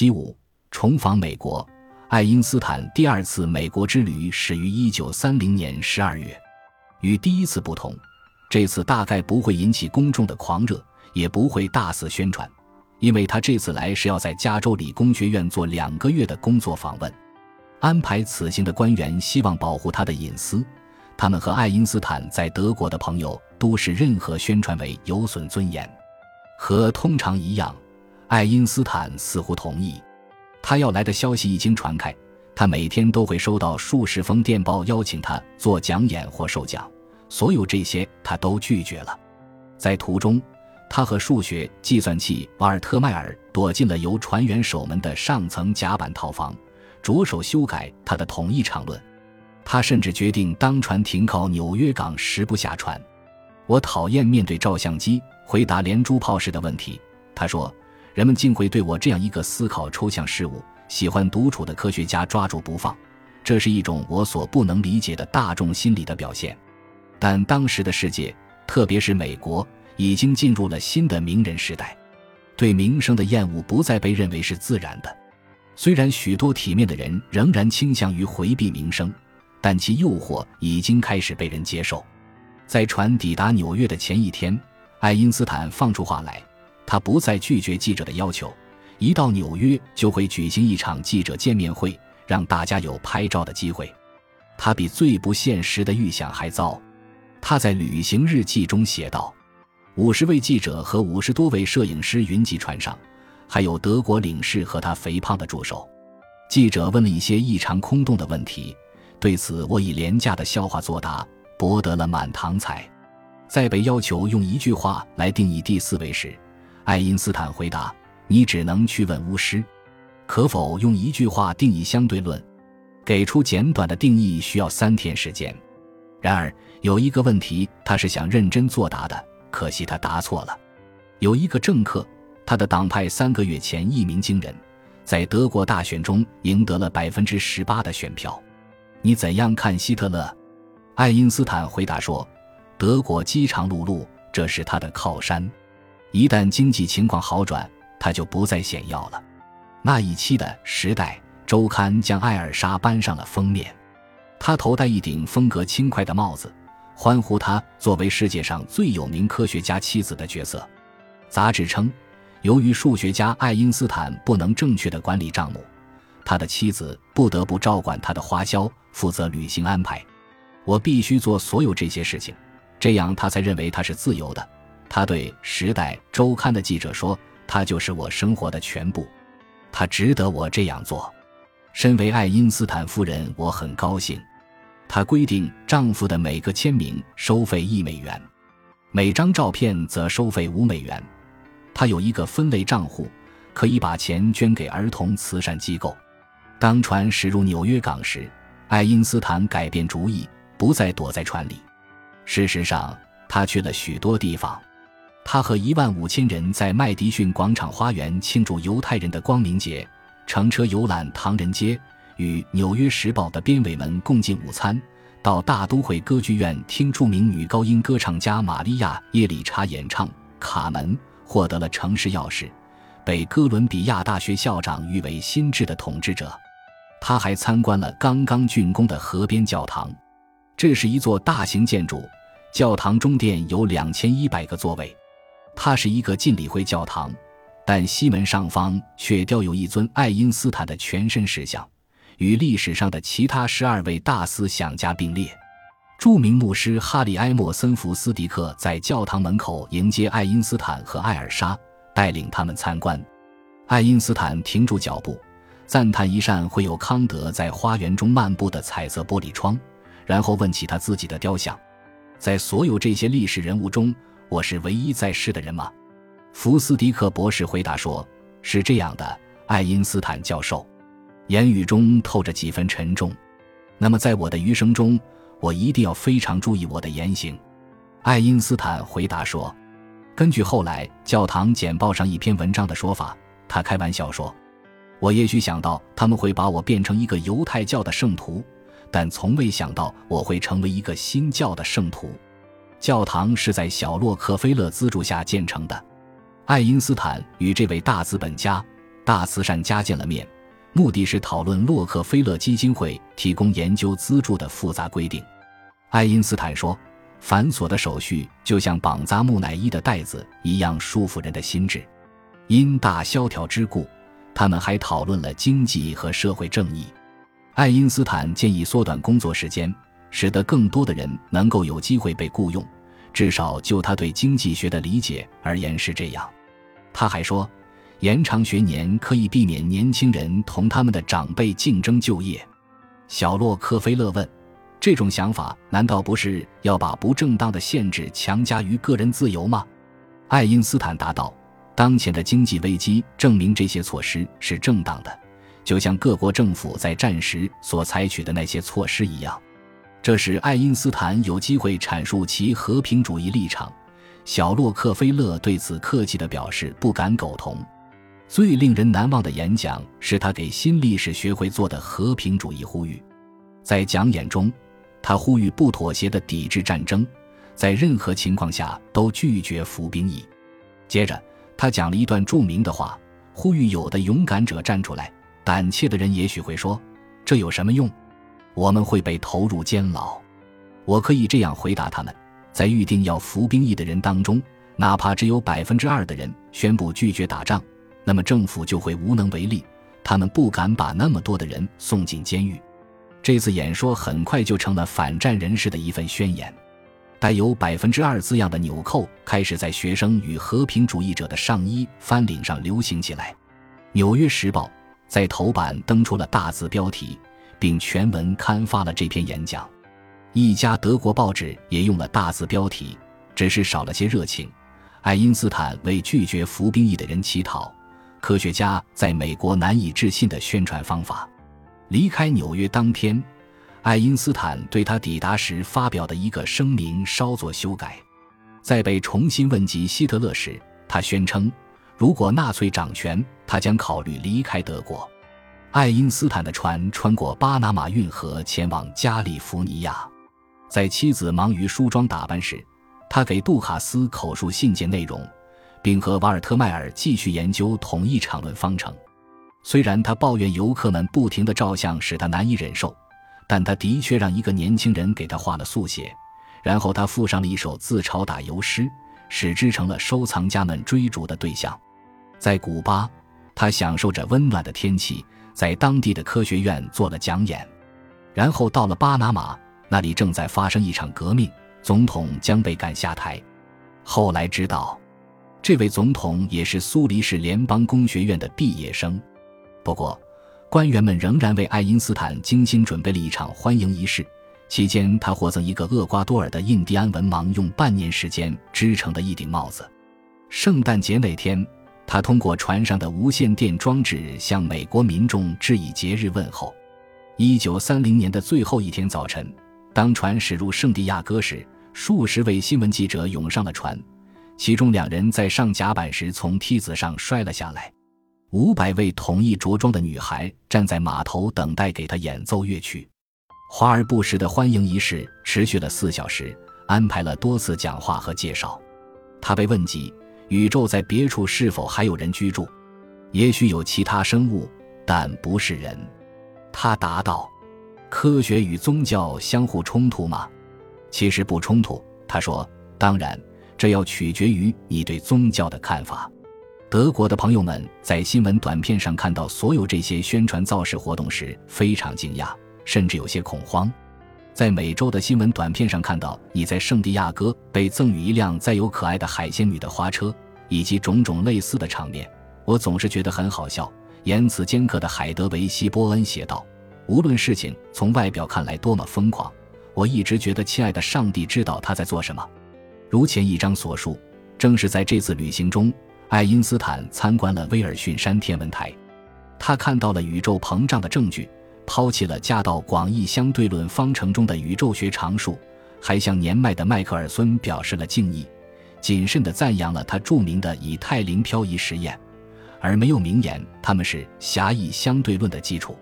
七五，重访美国。爱因斯坦第二次美国之旅始于一九三零年十二月，与第一次不同，这次大概不会引起公众的狂热，也不会大肆宣传，因为他这次来是要在加州理工学院做两个月的工作访问。安排此行的官员希望保护他的隐私，他们和爱因斯坦在德国的朋友都视任何宣传为有损尊严。和通常一样，爱因斯坦似乎同意。他要来的消息一经传开，他每天都会收到数十封电报邀请他做讲演或授奖。所有这些他都拒绝了。在途中，他和数学计算器瓦尔特迈尔躲进了由船员守门的上层甲板套房，着手修改他的统一场论。他甚至决定当船停靠纽约港时不下船。我讨厌面对照相机回答连珠炮式的问题，他说。人们竟会对我这样一个思考抽象事物、喜欢独处的科学家抓住不放，这是一种我所不能理解的大众心理的表现。但当时的世界，特别是美国，已经进入了新的名人时代，对名声的厌恶不再被认为是自然的。虽然许多体面的人仍然倾向于回避名声，但其诱惑已经开始被人接受。在船抵达纽约的前一天，爱因斯坦放出话来。他不再拒绝记者的要求，一到纽约就会举行一场记者见面会，让大家有拍照的机会。他比最不现实的预想还糟。他在旅行日记中写道：“五十位记者和五十多位摄影师云集船上，还有德国领事和他肥胖的助手。”记者问了一些异常空洞的问题，对此我以廉价的笑话作答，博得了满堂彩。在被要求用一句话来定义第四位时，爱因斯坦回答：“你只能去问巫师，可否用一句话定义相对论？给出简短的定义需要三天时间。然而有一个问题，他是想认真作答的，可惜他答错了。有一个政客，他的党派三个月前一鸣惊人，在德国大选中赢得了百分之十八的选票。你怎样看希特勒？”爱因斯坦回答说：“德国饥肠辘辘，这是他的靠山。”一旦经济情况好转，他就不再显要了。那一期的《时代周刊》将艾尔莎搬上了封面，他头戴一顶风格轻快的帽子，欢呼他作为世界上最有名科学家妻子的角色。杂志称，由于数学家爱因斯坦不能正确的管理账目，他的妻子不得不照管他的花销，负责旅行安排。我必须做所有这些事情，这样他才认为他是自由的。他对《时代周刊》的记者说：“他就是我生活的全部，他值得我这样做。身为爱因斯坦夫人，我很高兴。”她规定丈夫的每个签名收费一美元，每张照片则收费五美元。她有一个分类账户，可以把钱捐给儿童慈善机构。当船驶入纽约港时，爱因斯坦改变主意，不再躲在船里。事实上，他去了许多地方。他和一万五千人在麦迪逊广场花园庆祝犹太人的光明节，乘车游览唐人街，与《纽约时报》的编委们共进午餐，到大都会歌剧院听著名女高音歌唱家玛利亚·耶里查演唱《卡门》，获得了城市钥匙，被哥伦比亚大学校长誉为心智的统治者。他还参观了刚刚竣工的河边教堂，这是一座大型建筑，教堂中殿有两千一百个座位。它是一个浸礼会教堂，但西门上方却雕有一尊爱因斯坦的全身石像，与历史上的其他十二位大思想家并列。著名牧师哈里埃默森福斯迪克在教堂门口迎接爱因斯坦和艾尔莎，带领他们参观。爱因斯坦停住脚步，赞叹一扇绘有康德在花园中漫步的彩色玻璃窗，然后问起他自己的雕像。在所有这些历史人物中。我是唯一在世的人吗？福斯迪克博士回答说：“是这样的，爱因斯坦教授。”言语中透着几分沉重。那么，在我的余生中，我一定要非常注意我的言行。”爱因斯坦回答说：“根据后来教堂简报上一篇文章的说法，他开玩笑说，我也许想到他们会把我变成一个犹太教的圣徒，但从未想到我会成为一个新教的圣徒。”教堂是在小洛克菲勒资助下建成的。爱因斯坦与这位大资本家大慈善家见了面，目的是讨论洛克菲勒基金会提供研究资助的复杂规定。爱因斯坦说：“繁琐的手续就像绑扎木乃伊的带子一样束缚人的心智。”因大萧条之故，他们还讨论了经济和社会正义。爱因斯坦建议缩短工作时间，使得更多的人能够有机会被雇佣。至少就他对经济学的理解而言是这样。他还说，延长学年可以避免年轻人同他们的长辈竞争就业。小洛克菲勒问：“这种想法难道不是要把不正当的限制强加于个人自由吗？”爱因斯坦答道：“当前的经济危机证明这些措施是正当的。”就像各国政府在战时所采取的那些措施一样，这使爱因斯坦有机会阐述其和平主义立场。小洛克菲勒对此客气地表示不敢苟同。最令人难忘的演讲是他给新历史学会做的和平主义呼吁。在讲演中，他呼吁不妥协地抵制战争，在任何情况下都拒绝服兵役。接着，他讲了一段著名的话，呼吁有的勇敢者站出来。胆怯的人也许会说：“这有什么用？我们会被投入监牢。”我可以这样回答他们：在预定要服兵役的人当中，哪怕只有百分之二的人宣布拒绝打仗，那么政府就会无能为力。他们不敢把那么多的人送进监狱。这次演说很快就成了反战人士的一份宣言。带有百分之二字样的纽扣开始在学生与和平主义者的上衣翻领上流行起来。《纽约时报》。在头版登出了大字标题，并全文刊发了这篇演讲。一家德国报纸也用了大字标题，只是少了些热情。爱因斯坦为拒绝服兵役的人乞讨，科学家在美国难以置信的宣传方法。离开纽约当天，爱因斯坦对他抵达时发表的一个声明稍作修改。在被重新问及希特勒时，他宣称。如果纳粹掌权，他将考虑离开德国。爱因斯坦的船穿过巴拿马运河，前往加利福尼亚。在妻子忙于梳妆打扮时，他给杜卡斯口述信件内容，并和瓦尔特迈尔继续研究统一场论方程。虽然他抱怨游客们不停的照相使他难以忍受，但他的确让一个年轻人给他画了速写，然后他附上了一首自嘲打油诗，使之成了收藏家们追逐的对象。在古巴，他享受着温暖的天气，在当地的科学院做了讲演，然后到了巴拿马，那里正在发生一场革命，总统将被赶下台。后来知道，这位总统也是苏黎世联邦工学院的毕业生。不过，官员们仍然为爱因斯坦精心准备了一场欢迎仪式，期间他获赠一个厄瓜多尔的印第安文盲用半年时间织成的一顶帽子。圣诞节那天。他通过船上的无线电装置向美国民众致以节日问候。一九三零年的最后一天早晨，当船驶入圣地亚哥时，数十位新闻记者涌上了船，其中两人在上甲板时从梯子上摔了下来。五百位统一着装的女孩站在码头等待给他演奏乐曲。华而不实的欢迎仪式持续了四小时，安排了多次讲话和介绍。他被问及。宇宙在别处是否还有人居住？也许有其他生物，但不是人。他答道：“科学与宗教相互冲突吗？其实不冲突。”他说：“当然，这要取决于你对宗教的看法。”德国的朋友们在新闻短片上看到所有这些宣传造势活动时，非常惊讶，甚至有些恐慌。在每周的新闻短片上看到你在圣地亚哥被赠予一辆载有可爱的海仙女的花车。以及种种类似的场面，我总是觉得很好笑。言辞尖刻的海德维希·波恩写道：“无论事情从外表看来多么疯狂，我一直觉得亲爱的上帝知道他在做什么。”如前一章所述，正是在这次旅行中，爱因斯坦参观了威尔逊山天文台，他看到了宇宙膨胀的证据，抛弃了嫁到广义相对论方程中的宇宙学常数，还向年迈的迈克尔孙表示了敬意。谨慎地赞扬了他著名的以太灵漂移实验，而没有明言他们是狭义相对论的基础。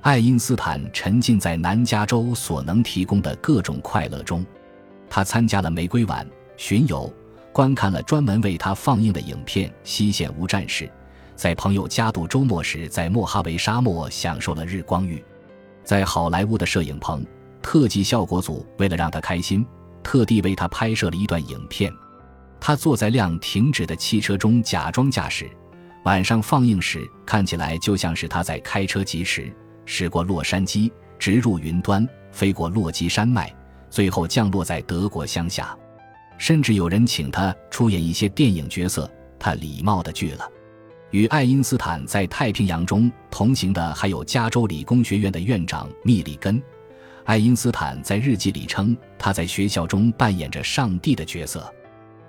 爱因斯坦沉浸在南加州所能提供的各种快乐中，他参加了玫瑰晚巡游，观看了专门为他放映的影片《西线无战事》，在朋友家度周末时，在莫哈维沙漠享受了日光浴。在好莱坞的摄影棚，特技效果组为了让他开心，特地为他拍摄了一段影片。他坐在辆停止的汽车中假装驾驶，晚上放映时看起来就像是他在开车疾驰，驶过洛杉矶，直入云端，飞过落基山脉，最后降落在德国乡下。甚至有人请他出演一些电影角色，他礼貌地拒了。与爱因斯坦在太平洋中同行的还有加州理工学院的院长密里根。爱因斯坦在日记里称，他在学校中扮演着上帝的角色。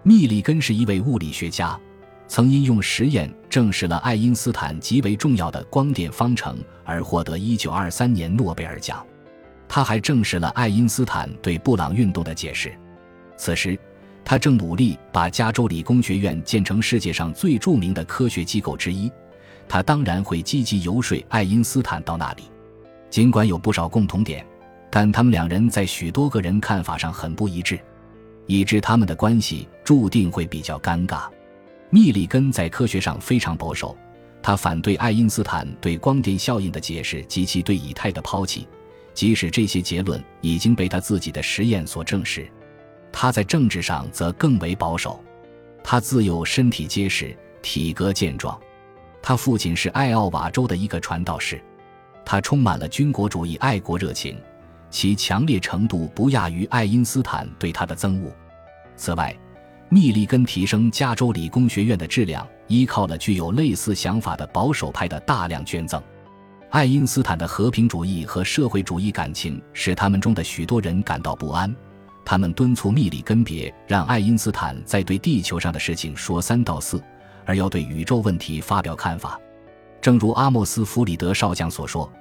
密里根是一位物理学家，曾因用实验证实了爱因斯坦极为重要的光电方程而获得1923年诺贝尔奖。他还证实了爱因斯坦对布朗运动的解释。此时，他正努力把加州理工学院建成世界上最著名的科学机构之一。他当然会积极游说爱因斯坦到那里。尽管有不少共同点，但他们两人在许多个人看法上很不一致。以致他们的关系注定会比较尴尬。密里根在科学上非常保守，他反对爱因斯坦对光电效应的解释及其对以太的抛弃，即使这些结论已经被他自己的实验所证实。他在政治上则更为保守，他自幼身体结实，体格健壮。他父亲是艾奥瓦州的一个传道士，他充满了军国主义爱国热情，其强烈程度不亚于爱因斯坦对他的憎恶。此外，密立根提升加州理工学院的质量，依靠了具有类似想法的保守派的大量捐赠。爱因斯坦的和平主义和社会主义感情使他们中的许多人感到不安。他们敦促密里根别让爱因斯坦在对地球上的事情说三道四，而要对宇宙问题发表看法。正如阿莫斯·弗里德少将所说。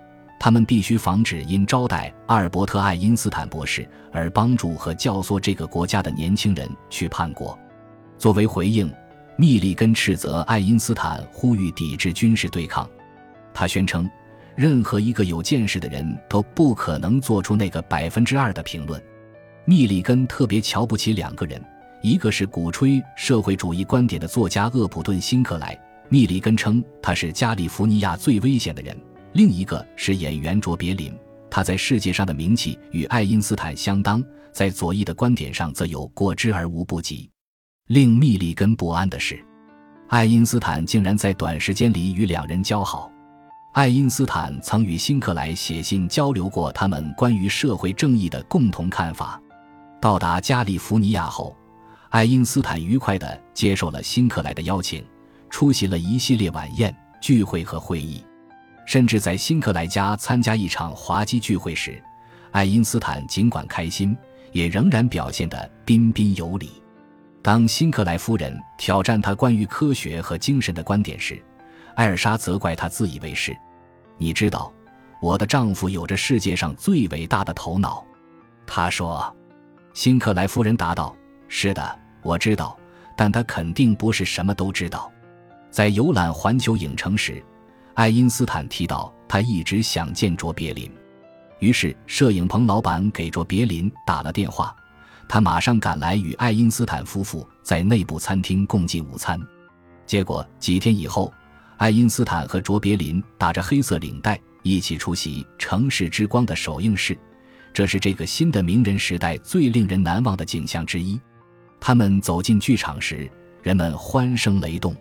他们必须防止因招待阿尔伯特·爱因斯坦博士而帮助和教唆这个国家的年轻人去叛国。作为回应，密里根斥责爱因斯坦呼吁抵制军事对抗。他宣称，任何一个有见识的人都不可能做出那个百分之二的评论。密里根特别瞧不起两个人，一个是鼓吹社会主义观点的作家厄普顿·辛克莱。密里根称他是加利福尼亚最危险的人。另一个是演员卓别林，他在世界上的名气与爱因斯坦相当，在左翼的观点上则有过之而无不及。令密里根不安的是，爱因斯坦竟然在短时间里与两人交好。爱因斯坦曾与辛克莱写信交流过他们关于社会正义的共同看法。到达加利福尼亚后，爱因斯坦愉快地接受了辛克莱的邀请，出席了一系列晚宴、聚会和会议。甚至在辛克莱家参加一场滑稽聚会时，爱因斯坦尽管开心，也仍然表现得彬彬有礼。当辛克莱夫人挑战他关于科学和精神的观点时，艾尔莎责怪他自以为是。你知道，我的丈夫有着世界上最伟大的头脑，他说。辛克莱夫人答道：“是的，我知道，但他肯定不是什么都知道。”在游览环球影城时。爱因斯坦提到，他一直想见卓别林，于是摄影棚老板给卓别林打了电话，他马上赶来与爱因斯坦夫妇在内部餐厅共进午餐。结果几天以后，爱因斯坦和卓别林打着黑色领带一起出席《城市之光》的首映式，这是这个新的名人时代最令人难忘的景象之一。他们走进剧场时，人们欢声雷动。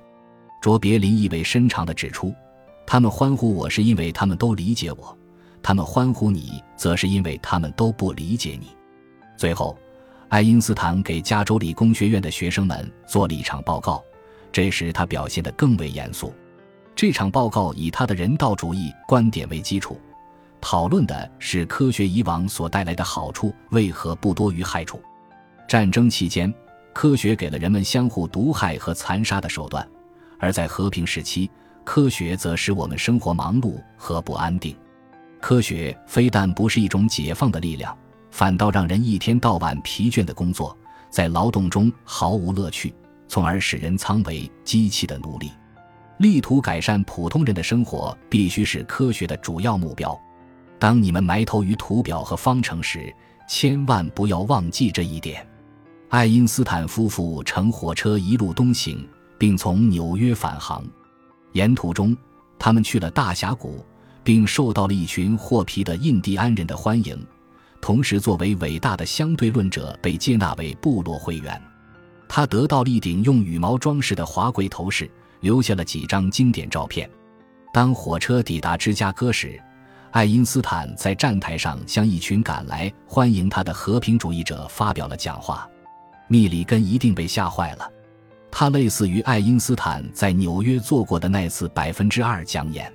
卓别林意味深长地指出。他们欢呼我是因为他们都理解我，他们欢呼你则是因为他们都不理解你。最后，爱因斯坦给加州理工学院的学生们做了一场报告，这时他表现得更为严肃。这场报告以他的人道主义观点为基础，讨论的是科学以往所带来的好处为何不多于害处。战争期间，科学给了人们相互毒害和残杀的手段，而在和平时期。科学则使我们生活忙碌和不安定。科学非但不是一种解放的力量，反倒让人一天到晚疲倦的工作，在劳动中毫无乐趣，从而使人苍为机器的奴隶。力图改善普通人的生活，必须是科学的主要目标。当你们埋头于图表和方程时，千万不要忘记这一点。爱因斯坦夫妇乘火车一路东行，并从纽约返航。沿途中，他们去了大峡谷，并受到了一群获皮的印第安人的欢迎，同时作为伟大的相对论者被接纳为部落会员。他得到了一顶用羽毛装饰的华贵头饰，留下了几张经典照片。当火车抵达芝加哥时，爱因斯坦在站台上向一群赶来欢迎他的和平主义者发表了讲话。密里根一定被吓坏了，他类似于爱因斯坦在纽约做过的那次百分之二讲演。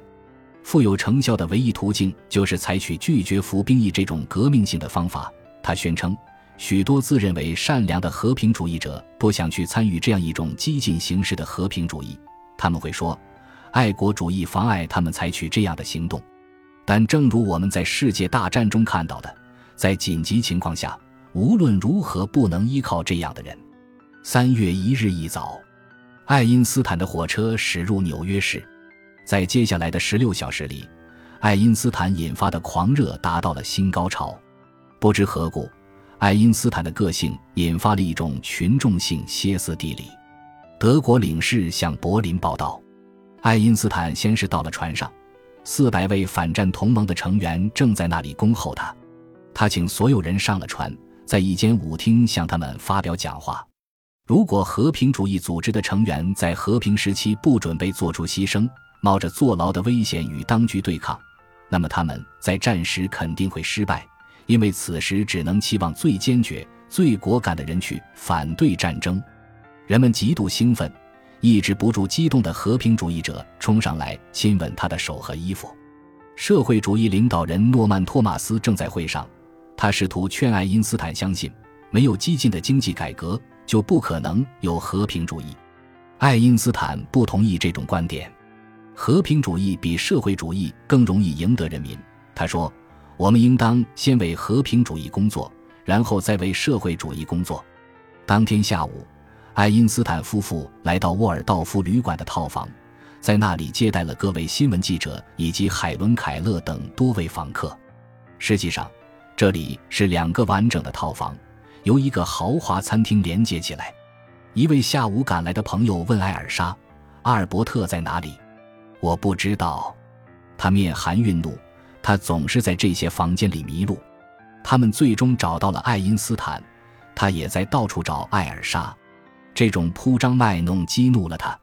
富有成效的唯一途径就是采取拒绝服兵役这种革命性的方法。他宣称。许多自认为善良的和平主义者不想去参与这样一种激进形式的和平主义。他们会说，爱国主义妨碍他们采取这样的行动。但正如我们在世界大战中看到的，在紧急情况下，无论如何不能依靠这样的人。三月一日一早，爱因斯坦的火车驶入纽约市。在接下来的十六小时里，爱因斯坦引发的狂热达到了新高潮。不知何故。爱因斯坦的个性引发了一种群众性歇斯底里。德国领事向柏林报道，爱因斯坦先是到了船上，四百位反战同盟的成员正在那里恭候他。他请所有人上了船，在一间舞厅向他们发表讲话。如果和平主义组织的成员在和平时期不准备做出牺牲，冒着坐牢的危险与当局对抗，那么他们在战时肯定会失败。因为此时只能期望最坚决、最果敢的人去反对战争，人们极度兴奋，抑制不住激动的和平主义者冲上来亲吻他的手和衣服。社会主义领导人诺曼·托马斯正在会上，他试图劝爱因斯坦相信，没有激进的经济改革就不可能有和平主义。爱因斯坦不同意这种观点，和平主义比社会主义更容易赢得人民。他说。我们应当先为和平主义工作，然后再为社会主义工作。当天下午，爱因斯坦夫妇来到沃尔道夫旅馆的套房，在那里接待了各位新闻记者以及海伦·凯勒等多位访客。实际上，这里是两个完整的套房，由一个豪华餐厅连接起来。一位下午赶来的朋友问艾尔莎：“阿尔伯特在哪里？”“我不知道。”他面含愠怒。他总是在这些房间里迷路。他们最终找到了爱因斯坦，他也在到处找艾尔莎。这种铺张卖弄激怒了他。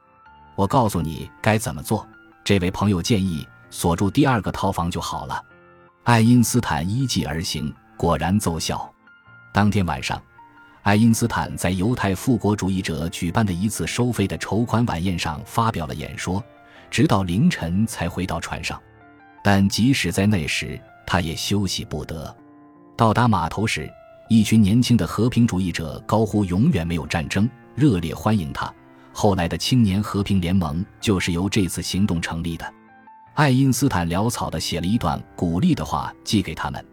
我告诉你该怎么做。这位朋友建议锁住第二个套房就好了。爱因斯坦依计而行，果然奏效。当天晚上，爱因斯坦在犹太复国主义者举办的一次收费的筹款晚宴上发表了演说，直到凌晨才回到船上。但即使在那时，他也休息不得。到达码头时，一群年轻的和平主义者高呼“永远没有战争”，热烈欢迎他。后来的青年和平联盟就是由这次行动成立的。爱因斯坦潦草地写了一段鼓励的话寄给他们，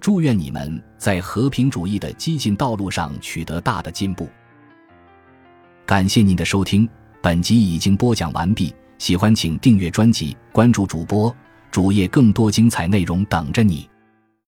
祝愿你们在和平主义的激进道路上取得大的进步。感谢您的收听，本集已经播讲完毕。喜欢请订阅专辑，关注主播。主页更多精彩内容等着你。